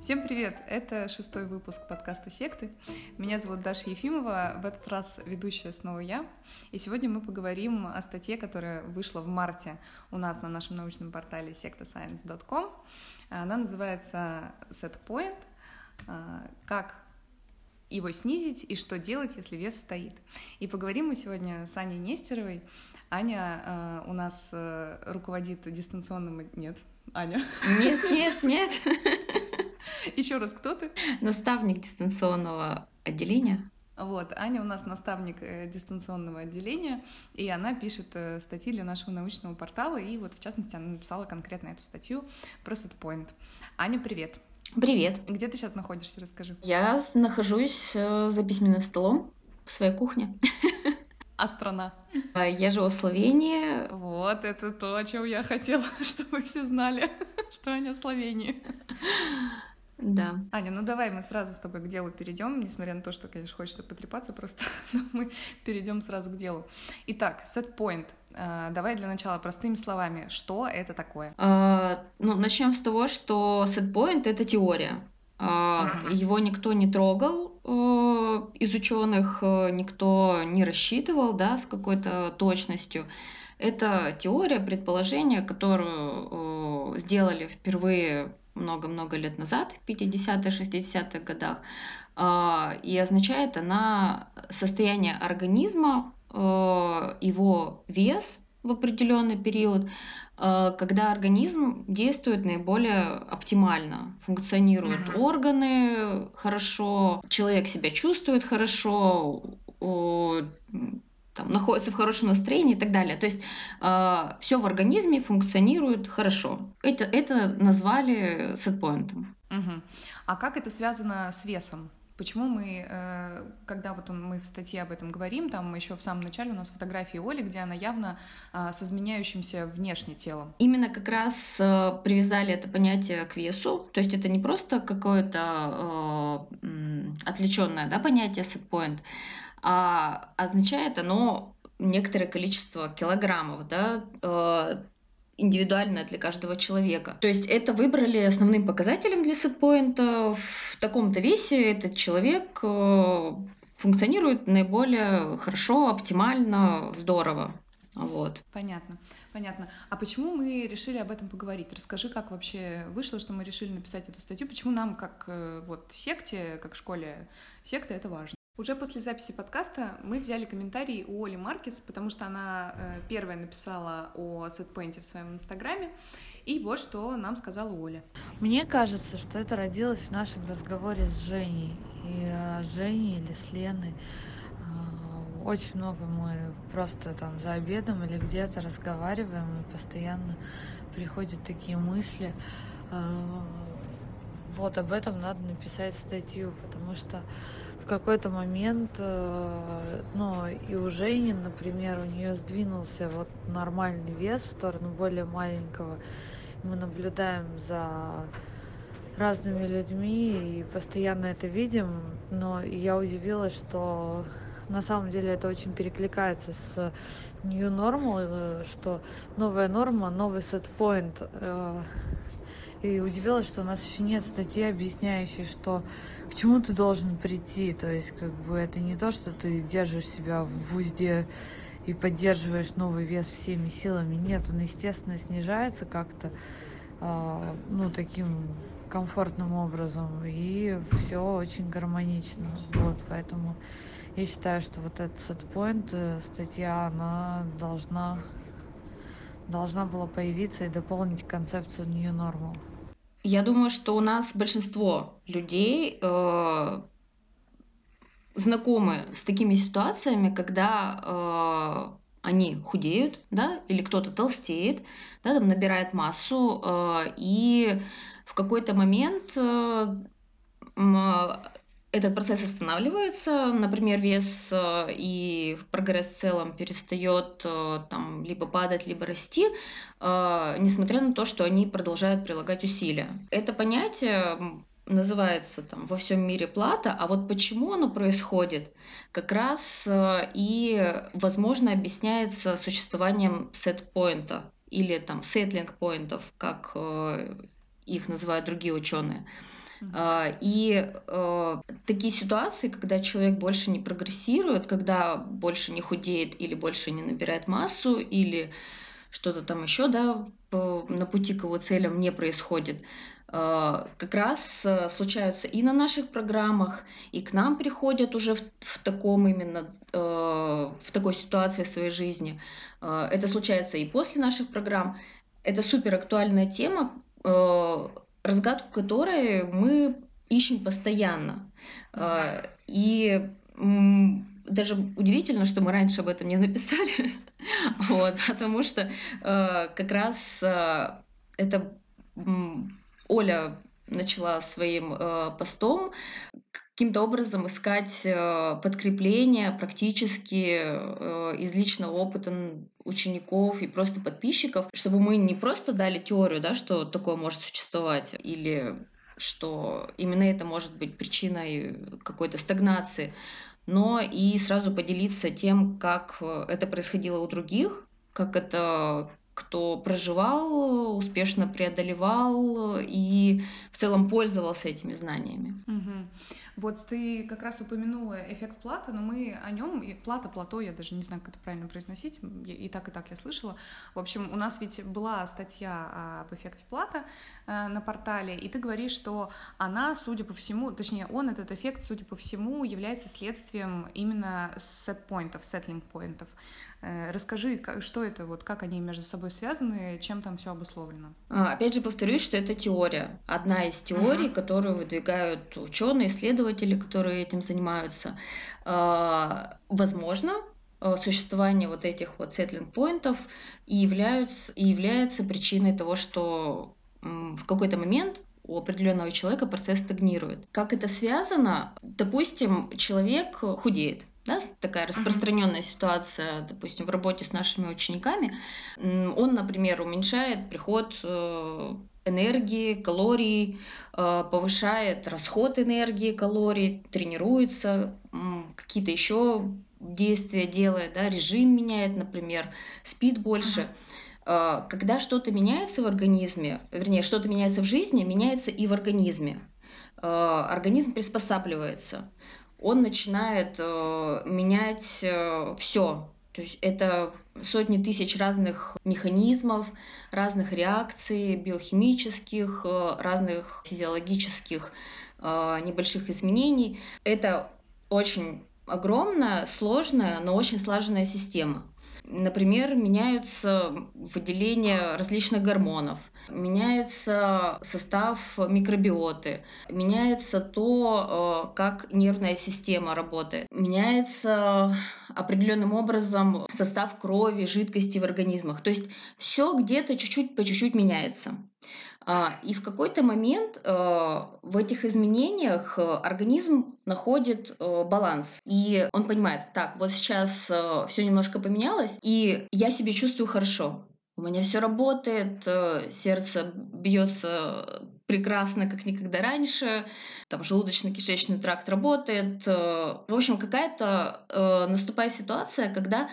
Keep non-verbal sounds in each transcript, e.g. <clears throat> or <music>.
Всем привет! Это шестой выпуск подкаста «Секты». Меня зовут Даша Ефимова, в этот раз ведущая снова я. И сегодня мы поговорим о статье, которая вышла в марте у нас на нашем научном портале sectascience.com. Она называется «Setpoint. Как его снизить и что делать, если вес стоит». И поговорим мы сегодня с Аней Нестеровой. Аня э, у нас э, руководит дистанционным... Нет, Аня. Нет, нет, нет. <laughs> Еще раз, кто ты? Наставник дистанционного отделения. Вот, Аня у нас наставник э, дистанционного отделения, и она пишет э, статьи для нашего научного портала, и вот, в частности, она написала конкретно эту статью про Setpoint. Аня, привет! Привет! Где ты сейчас находишься, расскажи. Я нахожусь э, за письменным столом в своей кухне. А страна? А, я живу в Словении. Вот, это то, о чем я хотела, <laughs> чтобы все знали, <laughs> что Аня в Словении. Да. Аня, ну давай мы сразу с тобой к делу перейдем, несмотря на то, что, конечно, хочется потрепаться просто, <laughs> мы перейдем сразу к делу. Итак, setpoint. А, давай для начала простыми словами, что это такое? А, ну, начнем с того, что setpoint это теория. А, его никто не трогал э, из ученых, э, никто не рассчитывал, да, с какой-то точностью. Это теория, предположение, которую э, сделали впервые много-много лет назад, в 50-х, 60-х годах, а, и означает она состояние организма, э, его вес в определенный период, э, когда организм действует наиболее оптимально, функционируют uh-huh. органы хорошо, человек себя чувствует хорошо, там, находится в хорошем настроении и так далее. То есть э, все в организме функционирует хорошо. Это, это назвали сетпоинтом. Угу. А как это связано с весом? Почему мы, э, когда вот мы в статье об этом говорим, там еще в самом начале у нас фотографии Оли, где она явно э, с изменяющимся внешне телом. Именно как раз э, привязали это понятие к весу, то есть это не просто какое-то отвлеченное да, понятие setpoint, а означает оно некоторое количество килограммов, да, э, индивидуальное для каждого человека. То есть это выбрали основным показателем для сетпоинта. В таком-то весе этот человек э, функционирует наиболее хорошо, оптимально, здорово. Вот. Понятно, понятно. А почему мы решили об этом поговорить? Расскажи, как вообще вышло, что мы решили написать эту статью? Почему нам, как э, вот секте, как школе секты, это важно? Уже после записи подкаста мы взяли комментарий у Оли Маркис, потому что она э, первая написала о сетпоинте в своем инстаграме. И вот что нам сказала Оля. Мне кажется, что это родилось в нашем разговоре с Женей. И э, Женей или с Леной. Э, очень много мы просто там за обедом или где-то разговариваем, и постоянно приходят такие мысли. Вот об этом надо написать статью, потому что какой-то момент, э, ну, и у Жени, например, у нее сдвинулся вот нормальный вес в сторону более маленького. Мы наблюдаем за разными людьми и постоянно это видим, но я удивилась, что на самом деле это очень перекликается с new normal, э, что новая норма, новый. Э, и удивилась, что у нас еще нет статьи, объясняющей, что к чему ты должен прийти. То есть, как бы это не то, что ты держишь себя в узде и поддерживаешь новый вес всеми силами. Нет, он, естественно, снижается как-то, э, ну, таким комфортным образом, и все очень гармонично. Вот, поэтому я считаю, что вот этот сетпоинт, э, статья, она должна должна была появиться и дополнить концепцию New Normal. Я думаю, что у нас большинство людей э, знакомы с такими ситуациями, когда э, они худеют, да, или кто-то толстеет, да, там набирает массу, э, и в какой-то момент э, этот процесс останавливается, например, вес э, и прогресс в целом перестает э, там либо падать, либо расти, э, несмотря на то, что они продолжают прилагать усилия. Это понятие называется там во всем мире плата, а вот почему оно происходит, как раз и, возможно, объясняется существованием сет-поинта или там сетлинг-поинтов, как их называют другие ученые. Uh-huh. И э, такие ситуации, когда человек больше не прогрессирует, когда больше не худеет или больше не набирает массу, или что-то там еще, да, на пути к его целям не происходит, э, как раз э, случаются и на наших программах, и к нам приходят уже в, в таком именно э, в такой ситуации в своей жизни. Это случается и после наших программ. Это супер актуальная тема, разгадку которой мы ищем постоянно. И даже удивительно, что мы раньше об этом не написали, <laughs> вот, потому что э, как раз э, это Оля начала своим постом каким-то образом искать э, подкрепление практически э, из личного опыта учеников и просто подписчиков, чтобы мы не просто дали теорию, да, что такое может существовать, или что именно это может быть причиной какой-то стагнации, но и сразу поделиться тем, как э, это происходило у других, как это кто проживал, успешно преодолевал и в целом пользовался этими знаниями. Угу. Вот ты как раз упомянула эффект плата, но мы о нем, и плата, плато, я даже не знаю, как это правильно произносить, и так, и так я слышала. В общем, у нас ведь была статья об эффекте плата э, на портале, и ты говоришь, что она, судя по всему, точнее, он, этот эффект, судя по всему, является следствием именно сет-поинтов, сеттлинг-поинтов. Э, расскажи, что это, вот как они между собой связаны, чем там все обусловлено? А, опять же повторюсь, что это теория. Одна из теорий, uh-huh. которую выдвигают ученые, исследователи, которые этим занимаются. А, возможно, э, существование вот этих вот сеттлинг-поинтов и, являются, и является причиной того, что в какой-то момент у определенного человека процесс стагнирует. Как это связано? Допустим, человек худеет, да, такая распространенная ситуация, допустим, в работе с нашими учениками, он, например, уменьшает приход э, энергии, калорий, э, повышает расход энергии, калорий, тренируется, какие-то еще действия делает, да, режим меняет, например, спит больше. Э, когда что-то меняется в организме, вернее, что-то меняется в жизни, меняется и в организме. Организм приспосабливается он начинает э, менять э, все. То есть это сотни тысяч разных механизмов, разных реакций биохимических, э, разных физиологических э, небольших изменений. Это очень огромная, сложная, но очень слаженная система. Например, меняются выделения различных гормонов, меняется состав микробиоты, меняется то, э, как нервная система работает, меняется определенным образом состав крови, жидкости в организмах. То есть все где-то чуть-чуть по чуть-чуть меняется. А, и в какой-то момент э, в этих изменениях э, организм находит э, баланс. И он понимает, так, вот сейчас все немножко поменялось, и я себя чувствую хорошо. У меня все работает, сердце бьется прекрасно, как никогда раньше, там желудочно-кишечный тракт работает. В общем, какая-то наступает ситуация, когда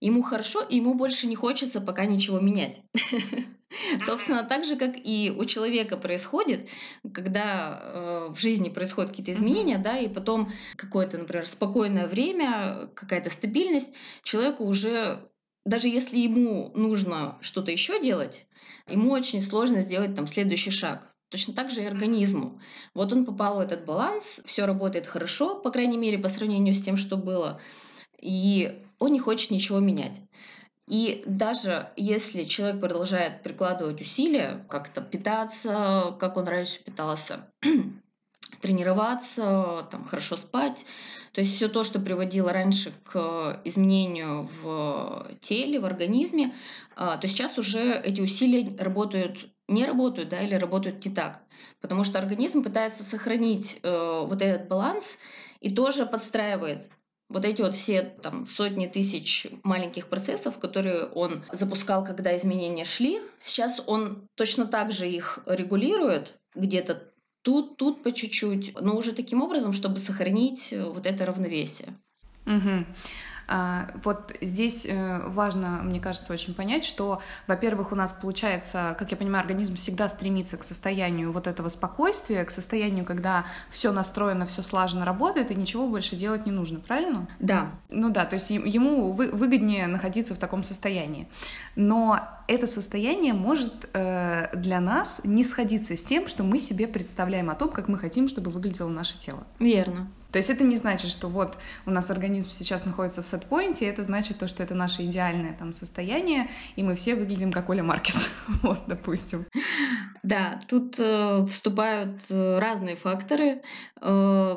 ему хорошо, и ему больше не хочется пока ничего менять. <laughs> <laughs> Собственно, так же, как и у человека происходит, когда э, в жизни происходят какие-то изменения, да, и потом какое-то, например, спокойное время, какая-то стабильность, человеку уже, даже если ему нужно что-то еще делать, ему очень сложно сделать там следующий шаг. Точно так же и организму. Вот он попал в этот баланс, все работает хорошо, по крайней мере, по сравнению с тем, что было, и он не хочет ничего менять. И даже если человек продолжает прикладывать усилия, как-то питаться, как он раньше питался, <clears throat> тренироваться, там, хорошо спать, то есть все то, что приводило раньше к изменению в теле, в организме, а, то сейчас уже эти усилия работают, не работают, да, или работают не так. Потому что организм пытается сохранить э, вот этот баланс и тоже подстраивает вот эти вот все там сотни тысяч маленьких процессов, которые он запускал, когда изменения шли, сейчас он точно так же их регулирует где-то тут, тут по чуть-чуть, но уже таким образом, чтобы сохранить вот это равновесие. Угу. А, вот здесь э, важно, мне кажется, очень понять, что, во-первых, у нас получается, как я понимаю, организм всегда стремится к состоянию вот этого спокойствия, к состоянию, когда все настроено, все слаженно работает, и ничего больше делать не нужно, правильно? Да. Ну да, то есть ему выгоднее находиться в таком состоянии. Но это состояние может э, для нас не сходиться с тем, что мы себе представляем о том, как мы хотим, чтобы выглядело наше тело. Верно. То есть это не значит, что вот у нас организм сейчас находится в сетпоинте, это значит то, что это наше идеальное там состояние, и мы все выглядим как Оля Маркес, <laughs> вот, допустим. Да, тут э, вступают э, разные факторы, э,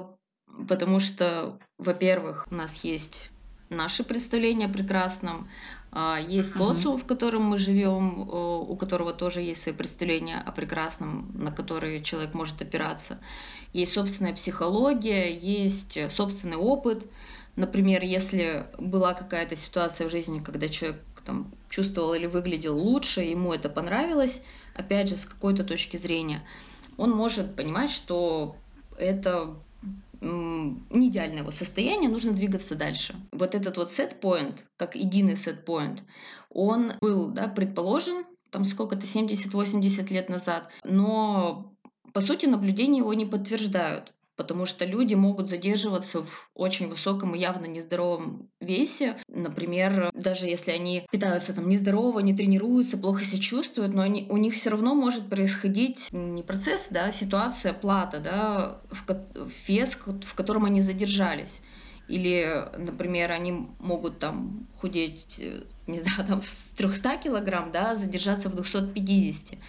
потому что, во-первых, у нас есть наши представления о прекрасном, а, есть социум, в котором мы живем, у которого тоже есть свои представления о прекрасном, на которые человек может опираться. Есть собственная психология, есть собственный опыт. Например, если была какая-то ситуация в жизни, когда человек там, чувствовал или выглядел лучше, ему это понравилось, опять же, с какой-то точки зрения, он может понимать, что это не идеальное его состояние, нужно двигаться дальше. Вот этот вот set point, как единый set point, он был, да, предположен, там сколько-то, 70-80 лет назад, но по сути наблюдения его не подтверждают потому что люди могут задерживаться в очень высоком и явно нездоровом весе. Например, даже если они питаются там нездорово, не тренируются, плохо себя чувствуют, но они, у них все равно может происходить не процесс, да, ситуация, плата, да, в вес, в котором они задержались. Или, например, они могут там худеть, э, не знаю, там с 300 килограмм, да, задержаться в 250.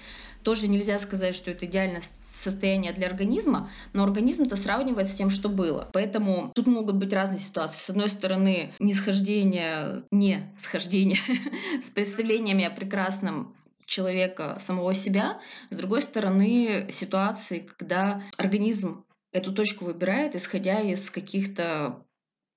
Тоже нельзя сказать, что это идеально состояние для организма, но организм это сравнивает с тем, что было. Поэтому тут могут быть разные ситуации. С одной стороны, нисхождение, не схождение <laughs> с представлениями о прекрасном человека самого себя, с другой стороны, ситуации, когда организм эту точку выбирает, исходя из каких-то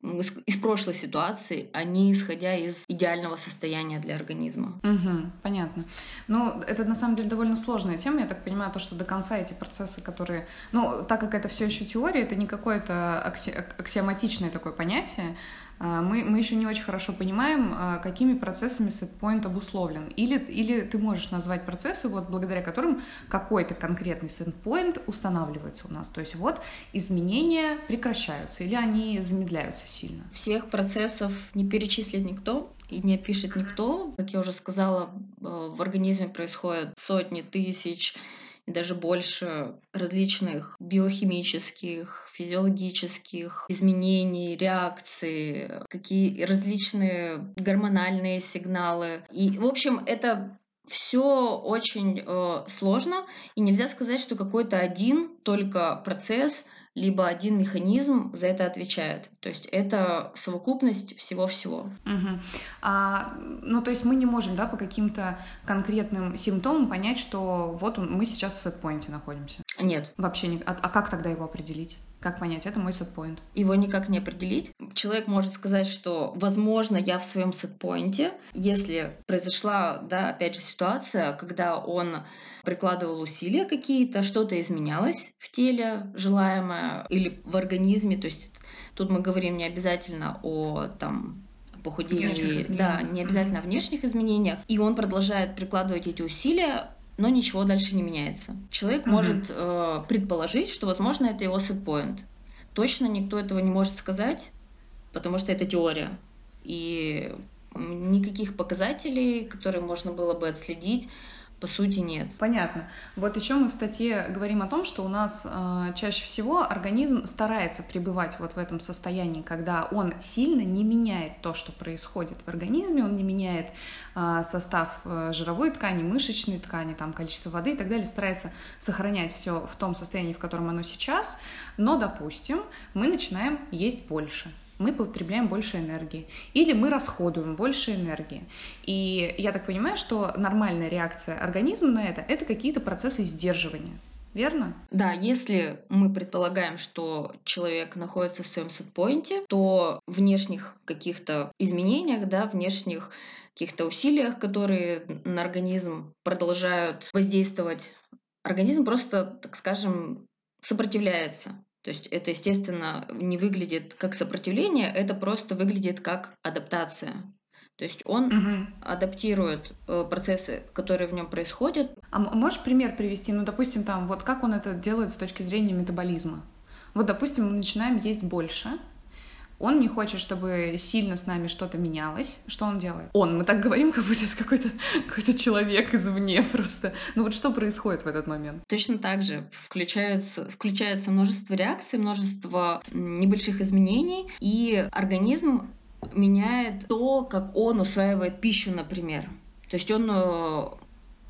из, прошлой ситуации, а не исходя из идеального состояния для организма. Угу, понятно. Ну, это на самом деле довольно сложная тема. Я так понимаю, то, что до конца эти процессы, которые... Ну, так как это все еще теория, это не какое-то акси... аксиоматичное такое понятие, мы, мы еще не очень хорошо понимаем, а, какими процессами сетпоинт обусловлен. Или, или ты можешь назвать процессы, вот благодаря которым какой-то конкретный сетпоинт устанавливается у нас. То есть вот изменения прекращаются или они замедляются сильно. Всех процессов не перечислит никто и не опишет никто. Как я уже сказала, э, в организме происходят сотни тысяч даже больше различных биохимических, физиологических изменений, реакций, какие различные гормональные сигналы. И, в общем, это все очень э, сложно, и нельзя сказать, что какой-то один только процесс либо один механизм за это отвечает. То есть это совокупность всего-всего. Угу. А, ну, то есть мы не можем, да, по каким-то конкретным симптомам понять, что вот мы сейчас в сетпоинте находимся. Нет. Вообще не. А, а как тогда его определить? Как понять, это мой сетпоинт? Его никак не определить. Человек может сказать, что, возможно, я в своем сетпоинте, если произошла, да, опять же, ситуация, когда он прикладывал усилия какие-то, что-то изменялось в теле желаемое или в организме, то есть тут мы говорим не обязательно о там похудении, да, не обязательно о внешних изменениях, и он продолжает прикладывать эти усилия, но ничего дальше не меняется. Человек угу. может э, предположить, что, возможно, это его сетпоинт. Точно никто этого не может сказать, потому что это теория. И никаких показателей, которые можно было бы отследить, по сути нет. Понятно. Вот еще мы в статье говорим о том, что у нас э, чаще всего организм старается пребывать вот в этом состоянии, когда он сильно не меняет то, что происходит в организме, он не меняет э, состав э, жировой ткани, мышечной ткани, там количество воды и так далее, старается сохранять все в том состоянии, в котором оно сейчас. Но, допустим, мы начинаем есть больше мы потребляем больше энергии, или мы расходуем больше энергии. И я так понимаю, что нормальная реакция организма на это — это какие-то процессы сдерживания. Верно? Да, если мы предполагаем, что человек находится в своем сетпоинте, то внешних каких-то изменениях, да, внешних каких-то усилиях, которые на организм продолжают воздействовать, организм просто, так скажем, сопротивляется То есть это, естественно, не выглядит как сопротивление, это просто выглядит как адаптация. То есть он угу. адаптирует э, процессы, которые в нем происходят. А можешь пример привести? Ну, допустим, там, вот как он это делает с точки зрения метаболизма? Вот, допустим, мы начинаем есть больше, он не хочет, чтобы сильно с нами что-то менялось. Что он делает? Он, мы так говорим, как будто это какой-то <laughs> какой человек извне просто. Ну вот что происходит в этот момент? Точно так же включается, включается множество реакций, множество небольших изменений, и организм меняет то, как он усваивает пищу, например. То есть он э,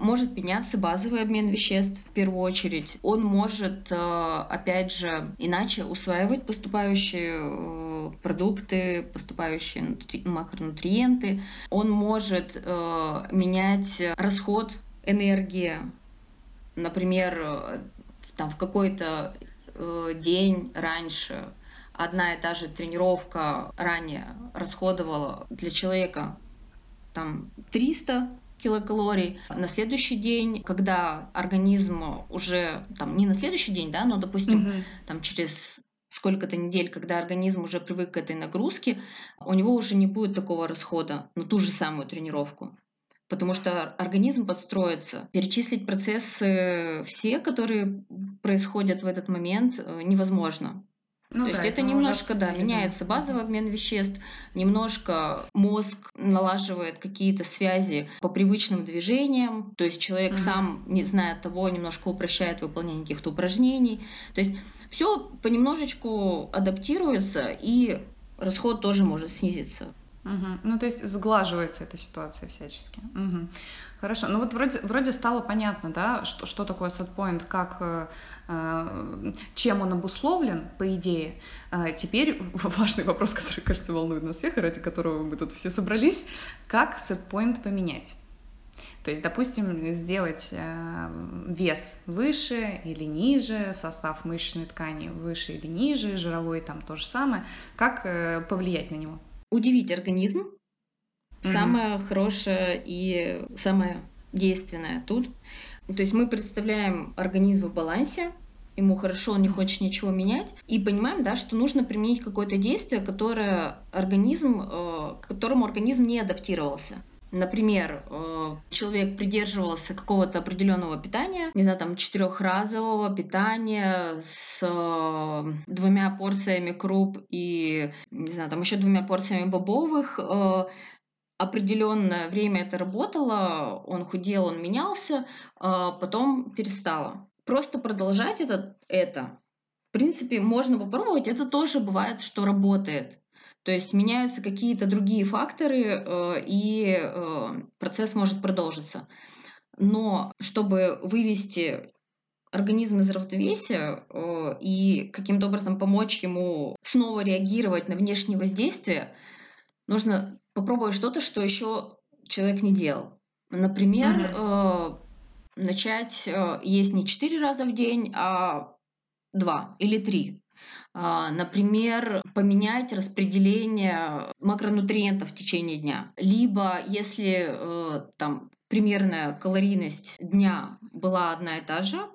может меняться базовый обмен веществ в первую очередь. Он может, э, опять же, иначе усваивать поступающие э, продукты, поступающие макронутриенты. Он может э, менять расход энергии. Например, там в какой-то день раньше одна и та же тренировка ранее расходовала для человека там 300 килокалорий. На следующий день, когда организм уже, там, не на следующий день, да, но, допустим, угу. там через сколько-то недель, когда организм уже привык к этой нагрузке, у него уже не будет такого расхода на ту же самую тренировку. Потому что организм подстроится. Перечислить процессы все, которые происходят в этот момент, э, невозможно. Ну, То да, есть это, немножко, да, меняется базовый обмен веществ, немножко мозг налаживает какие-то связи по привычным движениям, то есть человек mm-hmm. сам, не зная того, немножко упрощает выполнение каких-то упражнений. То есть все понемножечку адаптируется, и расход тоже может снизиться. Угу. Ну, то есть сглаживается эта ситуация всячески. Угу. Хорошо. Ну вот вроде, вроде стало понятно, да, что, что такое сетпоинт, как, э, э, чем он обусловлен, по идее. Э, теперь <laughs> важный вопрос, который, кажется, волнует нас всех, и ради которого мы тут все собрались, как сетпоинт поменять? То есть, допустим, сделать вес выше или ниже, состав мышечной ткани выше или ниже, жировой там то же самое. Как повлиять на него? Удивить организм, Самое хорошее и самое действенное тут. То есть мы представляем организм в балансе, ему хорошо, он не хочет ничего менять, и понимаем, да, что нужно применить какое-то действие, которое организм, э, к которому организм не адаптировался. Например, э, человек придерживался какого-то определенного питания, не знаю, там четырехразового питания с э, двумя порциями круп и, не знаю, там еще двумя порциями бобовых, определенное время это работало, он худел, он менялся, а потом перестало. Просто продолжать это, это, в принципе, можно попробовать, это тоже бывает, что работает. То есть меняются какие-то другие факторы, э, и э, процесс может продолжиться. Но чтобы вывести организм из равновесия и каким-то образом помочь ему снова реагировать на внешние воздействия, нужно попробовать что-то, что еще человек не делал. Например, mm-hmm. э, начать э, есть не четыре раза в день, а два или три. Э, например, поменять распределение макронутриентов в течение дня. Либо, если э, там примерная калорийность дня была одна и та же,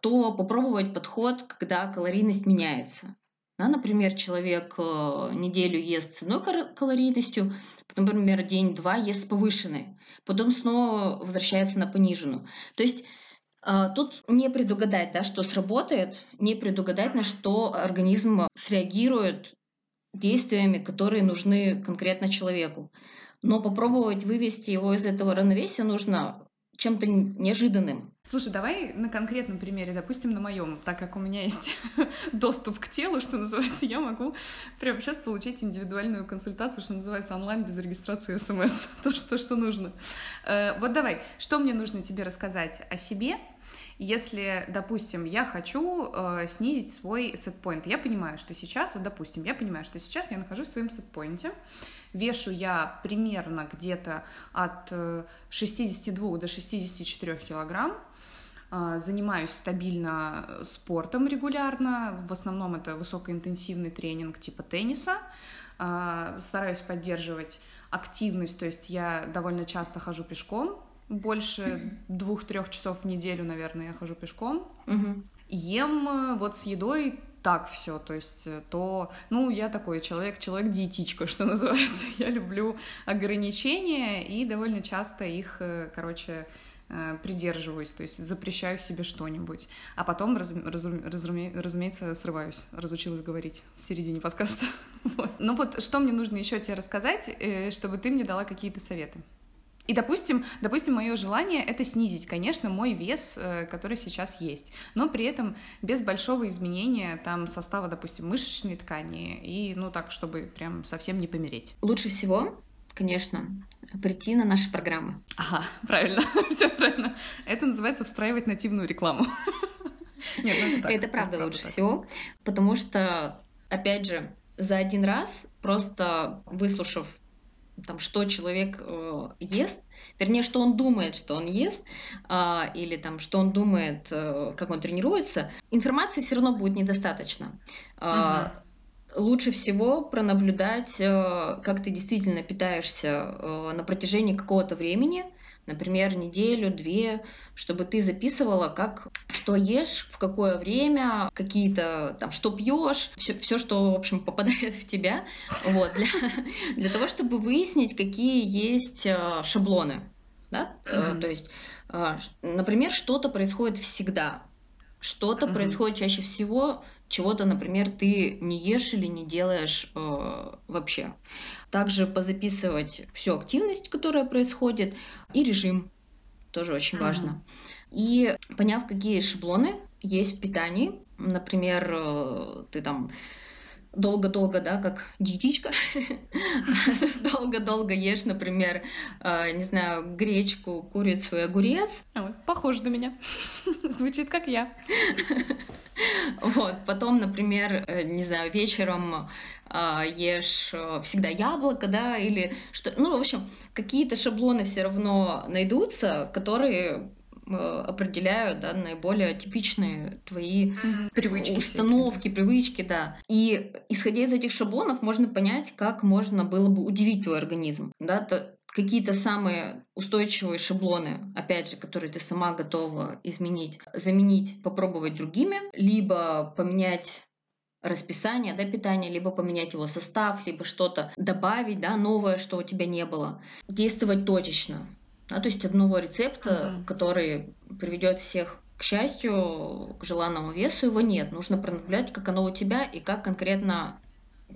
то попробовать подход, когда калорийность меняется. Да, например, человек э, неделю ест с одной калорийностью, потом, например, день-два ест с повышенной, потом снова возвращается на пониженную. То есть э, Тут не предугадать, да, что сработает, не предугадать, на что организм среагирует действиями, которые нужны конкретно человеку. Но попробовать вывести его из этого равновесия нужно чем-то неожиданным. Слушай, давай на конкретном примере, допустим, на моем, так как у меня есть <laughs> доступ к телу, что называется, я могу прямо сейчас получить индивидуальную консультацию, что называется, онлайн без регистрации смс, <laughs> то, что, что нужно. Э, вот давай, что мне нужно тебе рассказать о себе, если, допустим, я хочу э, снизить свой сетпоинт, я понимаю, что сейчас, вот, допустим, я понимаю, что сейчас я нахожусь в своем сетпоинте, вешу я примерно где-то от 62 э, до 64 килограмм, э, занимаюсь стабильно спортом регулярно, в основном это высокоинтенсивный тренинг типа тенниса, э, стараюсь поддерживать активность, то есть я довольно часто хожу пешком, больше двух-трех часов в неделю, наверное, я хожу пешком. Ем вот с едой так все, то есть э, то, ну, я такой человек, человек-диетичка, <laughs> что называется, я люблю ограничения и довольно часто их, э, короче, э, придерживаюсь, то есть запрещаю себе что-нибудь, а потом, раз, раз, разуме, разумеется, срываюсь, разучилась говорить в середине подкаста. <laughs> Вот. Ну вот, что мне нужно еще тебе рассказать, чтобы ты мне дала какие-то советы? И, допустим, допустим, мое желание это снизить, конечно, мой вес, э, который сейчас есть, но при этом без большого изменения там состава, допустим, мышечной ткани и, ну так, чтобы прям совсем не помереть. Лучше всего, конечно, прийти на наши программы. Ага, <laughs> правильно, <laughs> все правильно. Это называется встраивать нативную рекламу. <laughs> Нет, ну это так. Это правда лучше всего, потому что, опять же, за один раз просто выслушав там, что человек э, ест, вернее, что он думает, что он ест, э, или там, что он думает, э, как он тренируется, информации все равно будет недостаточно. Э, угу. Лучше всего пронаблюдать, э, как ты действительно питаешься э, на протяжении какого-то времени, например, неделю, две, чтобы ты записывала, как, что ешь, в какое время, какие-то там, что пьешь, все, все, что, в общем, попадает в тебя, вот, для, <laughs> для того, чтобы выяснить, какие есть э, шаблоны, да, mm-hmm. то есть, э, например, что-то происходит всегда, что-то mm-hmm. происходит чаще всего, чего-то, например, ты не ешь или не делаешь э, вообще. Также позаписывать всю активность, которая происходит, и режим тоже очень mm-hmm. важно. И поняв, какие шаблоны есть в питании, например, э, ты там долго-долго, да, как диетичка, <laughs> долго-долго ешь, например, э, не знаю, гречку, курицу и огурец. Похоже на меня. <laughs> Звучит как я. <laughs> Вот, потом, например, э, не знаю, вечером э, ешь всегда яблоко, да, или что, ну, в общем, какие-то шаблоны все равно найдутся, которые Э, определяют да, наиболее типичные твои привычки установки, привычки, да. И исходя из этих шаблонов можно понять, как можно было бы удивить твой организм. Да, то какие-то самые устойчивые шаблоны, опять же, которые ты сама готова изменить, заменить, попробовать другими, либо поменять расписание да, питания, либо поменять его состав, либо что-то добавить, да, новое, что у тебя не было. Действовать точечно. Да, то есть одного рецепта, угу. который приведет всех к счастью, к желанному весу, его нет. Нужно пронаблюдать, как оно у тебя и как конкретно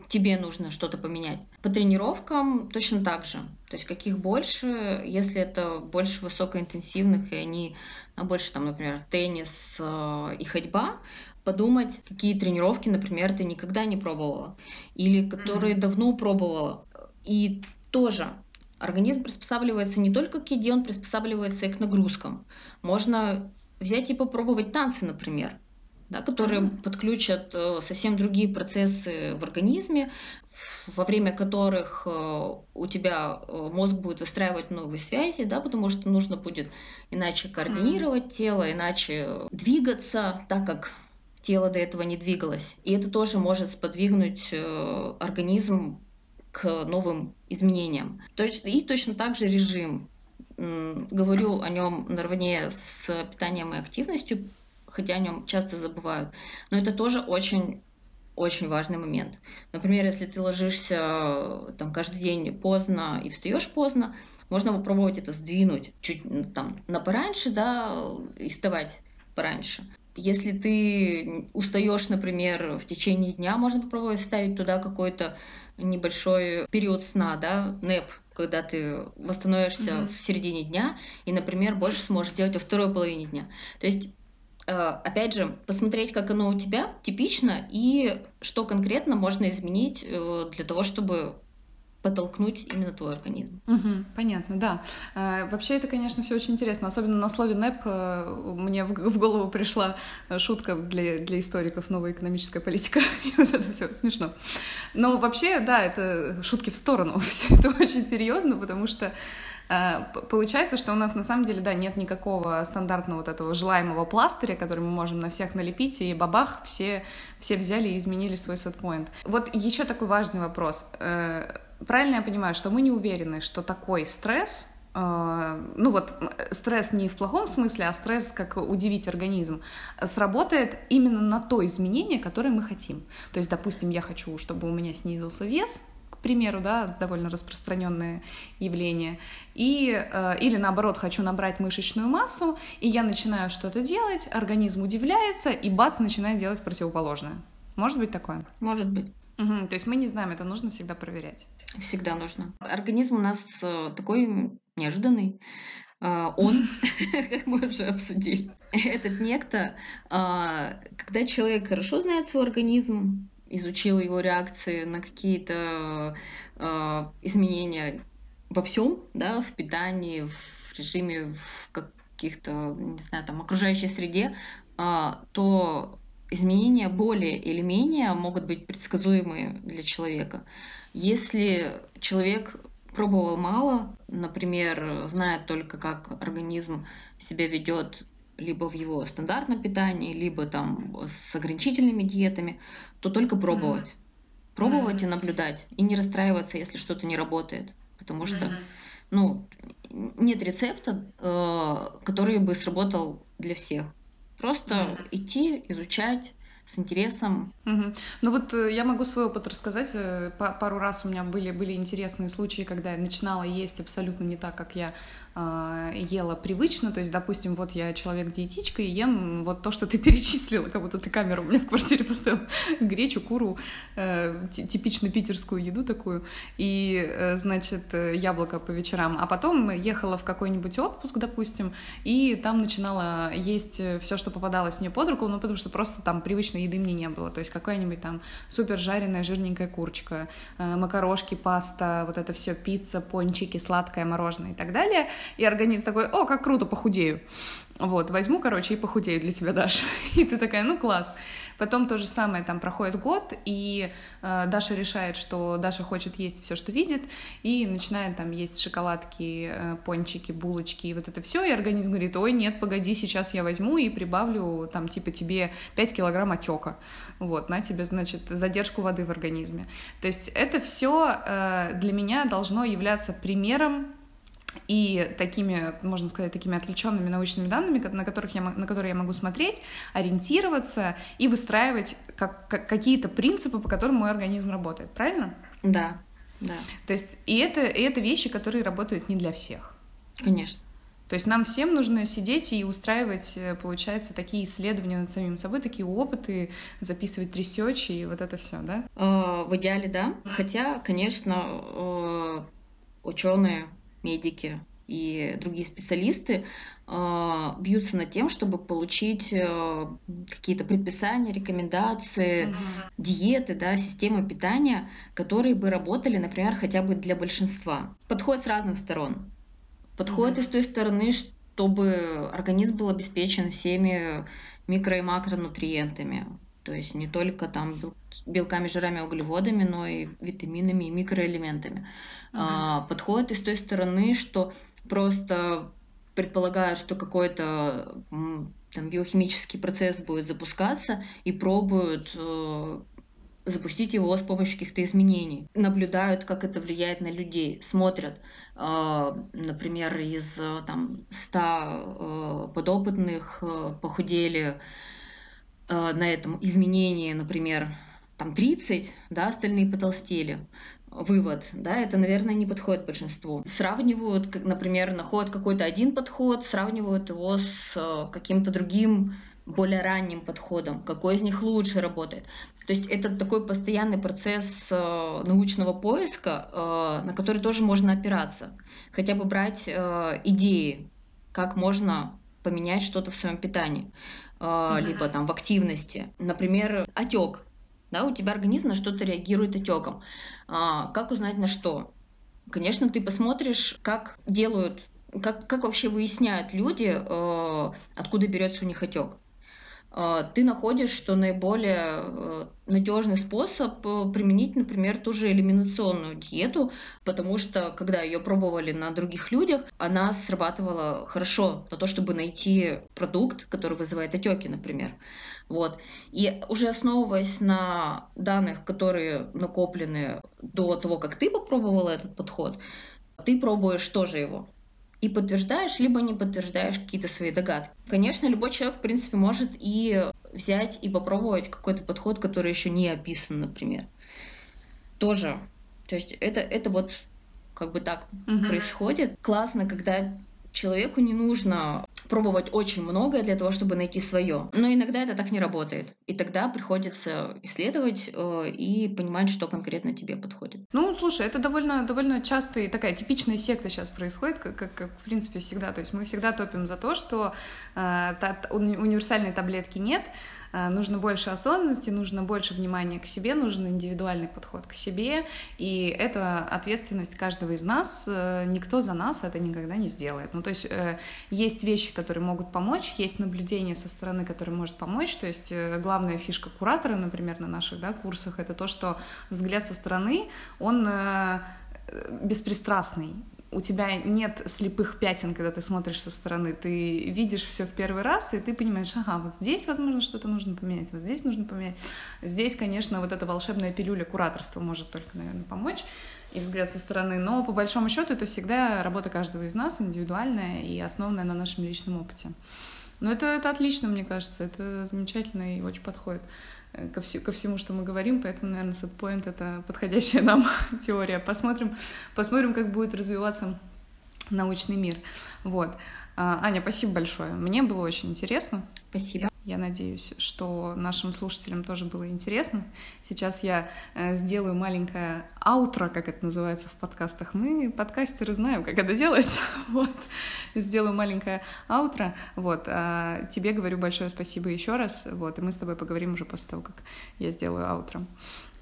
тебе нужно что-то поменять. По тренировкам точно так же. То есть каких больше, если это больше высокоинтенсивных, и они а больше, там, например, теннис э, и ходьба, подумать, какие тренировки, например, ты никогда не пробовала, или которые mm-hmm. давно пробовала. И тоже Организм приспосабливается не только к еде, он приспосабливается и к нагрузкам. Можно взять и попробовать танцы, например, да, которые mm-hmm. подключат э, совсем другие процессы в организме, во время которых э, у тебя э, мозг будет выстраивать новые связи, да, потому что нужно будет иначе координировать mm-hmm. тело, иначе двигаться, так как тело до этого не двигалось. И это тоже может сподвигнуть организм к новым изменениям. И точно так же режим. Говорю о нем наравне с питанием и активностью, хотя о нем часто забывают. Но это тоже очень очень важный момент. Например, если ты ложишься там каждый день поздно и встаешь поздно, можно попробовать это сдвинуть чуть там на пораньше, да, и вставать пораньше. Если ты устаешь, например, в течение дня, можно попробовать ставить туда какой-то небольшой период сна, да, НЭП, когда ты восстановишься mm-hmm. в середине дня и, например, больше сможешь сделать во второй половине дня. То есть э, опять же, посмотреть, как оно у тебя типично и что конкретно можно изменить э, для того, чтобы подтолкнуть именно твой организм. Угу, понятно, да. А, вообще это, конечно, все очень интересно. Особенно на слове НЭП э, мне в, голову пришла шутка для, для историков «Новая экономическая политика». <laughs> И вот это все смешно. Но вообще, да, это шутки в сторону. <laughs> Все это очень серьезно, потому что Получается, что у нас на самом деле, да, нет никакого стандартного вот этого желаемого пластыря, который мы можем на всех налепить, и бабах, все, все взяли и изменили свой сетпоинт. Вот еще такой важный вопрос. Правильно я понимаю, что мы не уверены, что такой стресс э, ну вот стресс не в плохом смысле, а стресс как удивить организм, сработает именно на то изменение, которое мы хотим. То есть, допустим, я хочу, чтобы у меня снизился вес, к примеру, да, довольно распространенное явление, и, э, или наоборот, хочу набрать мышечную массу, и я начинаю что-то делать, организм удивляется, и бац, начинает делать противоположное. Может быть такое? Может быть. Угу, то есть мы не знаем, это нужно всегда проверять. Всегда нужно. Организм у нас э, такой неожиданный. Uh, он, <laughs> <laughs> как мы уже обсудили, этот некто, uh, когда человек хорошо знает свой организм, изучил его реакции на какие-то изменения во всем, да, в питании, в режиме, в каких-то, не знаю, там, окружающей среде, то изменения более или менее могут быть предсказуемые для человека. Если человек пробовал мало, например, знает только, как организм себя ведет либо в его стандартном питании, либо там с ограничительными диетами, то только пробовать. Пробовать и наблюдать. И не расстраиваться, если что-то не работает. Потому что ну, нет рецепта, э, который бы сработал для всех. Просто идти, изучать, с интересом. Угу. Ну вот э, я могу свой опыт рассказать. Э, пару раз у меня были, были интересные случаи, когда я начинала есть абсолютно не так, как я э, ела привычно. То есть, допустим, вот я человек-диетичка и ем вот то, что ты <laughs> перечислила, как будто ты камеру у меня в квартире поставила. Гречу, куру, э, типично питерскую еду такую. И, э, значит, э, яблоко по вечерам. А потом ехала в какой-нибудь отпуск, допустим, и там начинала есть все, что попадалось мне под руку, ну потому что просто там привычно обычной еды мне не было. То есть какая-нибудь там супер жареная жирненькая курочка, э, макарошки, паста, вот это все, пицца, пончики, сладкое мороженое и так далее. И организм такой, о, как круто, похудею. Вот, возьму, короче, и похудею для тебя, <laughs> Даша. И ты такая, ну класс. Потом то же самое, там проходит год, и э, Даша решает, что Даша хочет есть все, что видит, и начинает там есть шоколадки, э, пончики, булочки, и вот это все, и организм говорит, ой, нет, погоди, сейчас я возьму и прибавлю там типа тебе 5 килограмм отека. Вот, на тебе, значит, задержку воды в организме. То есть это все э, для меня должно являться примером и такими, можно сказать, такими отвлеченными научными данными, на, которых я, на которые я могу смотреть, ориентироваться и выстраивать как, как, какие-то принципы, по которым мой организм работает. Правильно? Да, да. То есть и это, и это вещи, которые работают не для всех. Конечно. То есть нам всем нужно сидеть и устраивать, э, получается, такие исследования над самим собой, такие опыты, записывать research и вот это все, да? Э, в идеале, да. Хотя, конечно, э, ученые медики и другие специалисты э, бьются над тем, чтобы получить э, какие-то предписания, рекомендации, uh диеты, да, системы питания, которые бы работали, например, хотя бы для большинства. Подходит с разных сторон. Подходит uh из той стороны, чтобы организм был обеспечен всеми микро- и макронутриентами. То есть не только там белками, жирами, углеводами, но и витаминами и микроэлементами. Uh-huh. Подходит из той стороны, что просто предполагают, что какой-то там биохимический процесс будет запускаться и пробуют э, запустить его с помощью каких-то изменений. Наблюдают, как это влияет на людей, смотрят, э, например, из э, там 100 э, подопытных э, похудели на этом изменении, например, там 30, да, остальные потолстели. Вывод, да, это, наверное, не подходит большинству. Сравнивают, например, находят какой-то один подход, сравнивают его с э, каким-то другим более ранним подходом, какой из них лучше работает. То есть это такой постоянный процесс э, научного поиска, э, на который тоже можно опираться. Хотя бы брать э, идеи, как можно поменять что-то в своем питании, э, mm-hmm. либо там в активности. Например, отек да, у тебя организм на что-то реагирует отеком. А, как узнать на что? Конечно, ты посмотришь, как делают, как, как вообще выясняют люди, э, откуда берется у них отек. А, ты находишь, что наиболее э, надежный способ э, применить, например, ту же элиминационную диету, потому что, когда ее пробовали на других людях, она срабатывала хорошо на то, чтобы найти продукт, который вызывает отеки, например. Вот. И уже основываясь на данных, которые накоплены до того, как ты попробовала этот подход, ты пробуешь тоже его. И подтверждаешь, либо не подтверждаешь какие-то свои догадки. Конечно, любой человек, в принципе, может и взять и попробовать какой-то подход, который еще не описан, например. Тоже. То есть это, это вот как бы так угу. происходит. Классно, когда человеку не нужно пробовать очень многое для того, чтобы найти свое. Но иногда это так не работает. И тогда приходится исследовать э, и понимать, что конкретно тебе подходит. Ну, слушай, это довольно, довольно частая такая типичная секта сейчас происходит, как, как, как в принципе всегда. То есть мы всегда топим за то, что э, та, уни, универсальной таблетки нет, нужно больше осознанности, нужно больше внимания к себе, нужен индивидуальный подход к себе, и это ответственность каждого из нас, э, никто за нас это никогда не сделает. Ну, то есть э, есть вещи, которые могут помочь, есть наблюдение со стороны, которое может помочь, то есть главная фишка куратора, например, на наших да, курсах, это то, что взгляд со стороны, он беспристрастный у тебя нет слепых пятен, когда ты смотришь со стороны. Ты видишь все в первый раз, и ты понимаешь, ага, вот здесь, возможно, что-то нужно поменять, вот здесь нужно поменять. Здесь, конечно, вот эта волшебная пилюля кураторства может только, наверное, помочь и взгляд со стороны. Но по большому счету это всегда работа каждого из нас, индивидуальная и основанная на нашем личном опыте. Но это, это отлично, мне кажется, это замечательно и очень подходит ко, вс- ко всему, что мы говорим, поэтому, наверное, сетпоинт — это подходящая нам <laughs> теория. Посмотрим, посмотрим, как будет развиваться научный мир. Вот. А, Аня, спасибо большое. Мне было очень интересно. Спасибо. Я надеюсь, что нашим слушателям тоже было интересно. Сейчас я э, сделаю маленькое аутро, как это называется в подкастах. Мы, подкастеры, знаем, как это делается. <laughs> Вот. Сделаю маленькое аутро. Вот. А тебе говорю большое спасибо еще раз. Вот. И мы с тобой поговорим уже после того, как я сделаю аутро.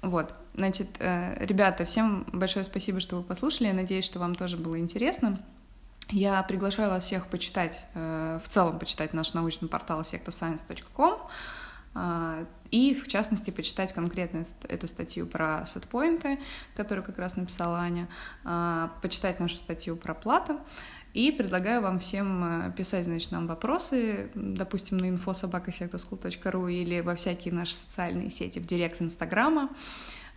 Вот, значит, э, ребята, всем большое спасибо, что вы послушали. Я надеюсь, что вам тоже было интересно. Я приглашаю вас всех почитать, э, в целом почитать наш научный портал sectoscience.com э, и, в частности, почитать конкретно эту статью про сетпоинты, которую как раз написала Аня, э, почитать нашу статью про плату. И предлагаю вам всем писать, значит, нам вопросы, допустим, на info.sobakasectoschool.ru или во всякие наши социальные сети, в директ Инстаграма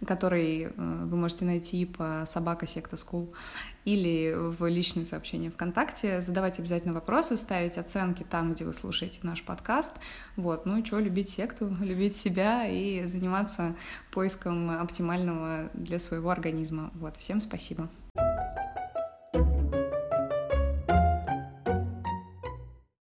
который вы можете найти по собака секта скул или в личные сообщения ВКонтакте. Задавайте обязательно вопросы, ставить оценки там, где вы слушаете наш подкаст. Вот, ну и что, любить секту, <laughs> любить себя и заниматься поиском оптимального для своего организма. Вот, всем спасибо.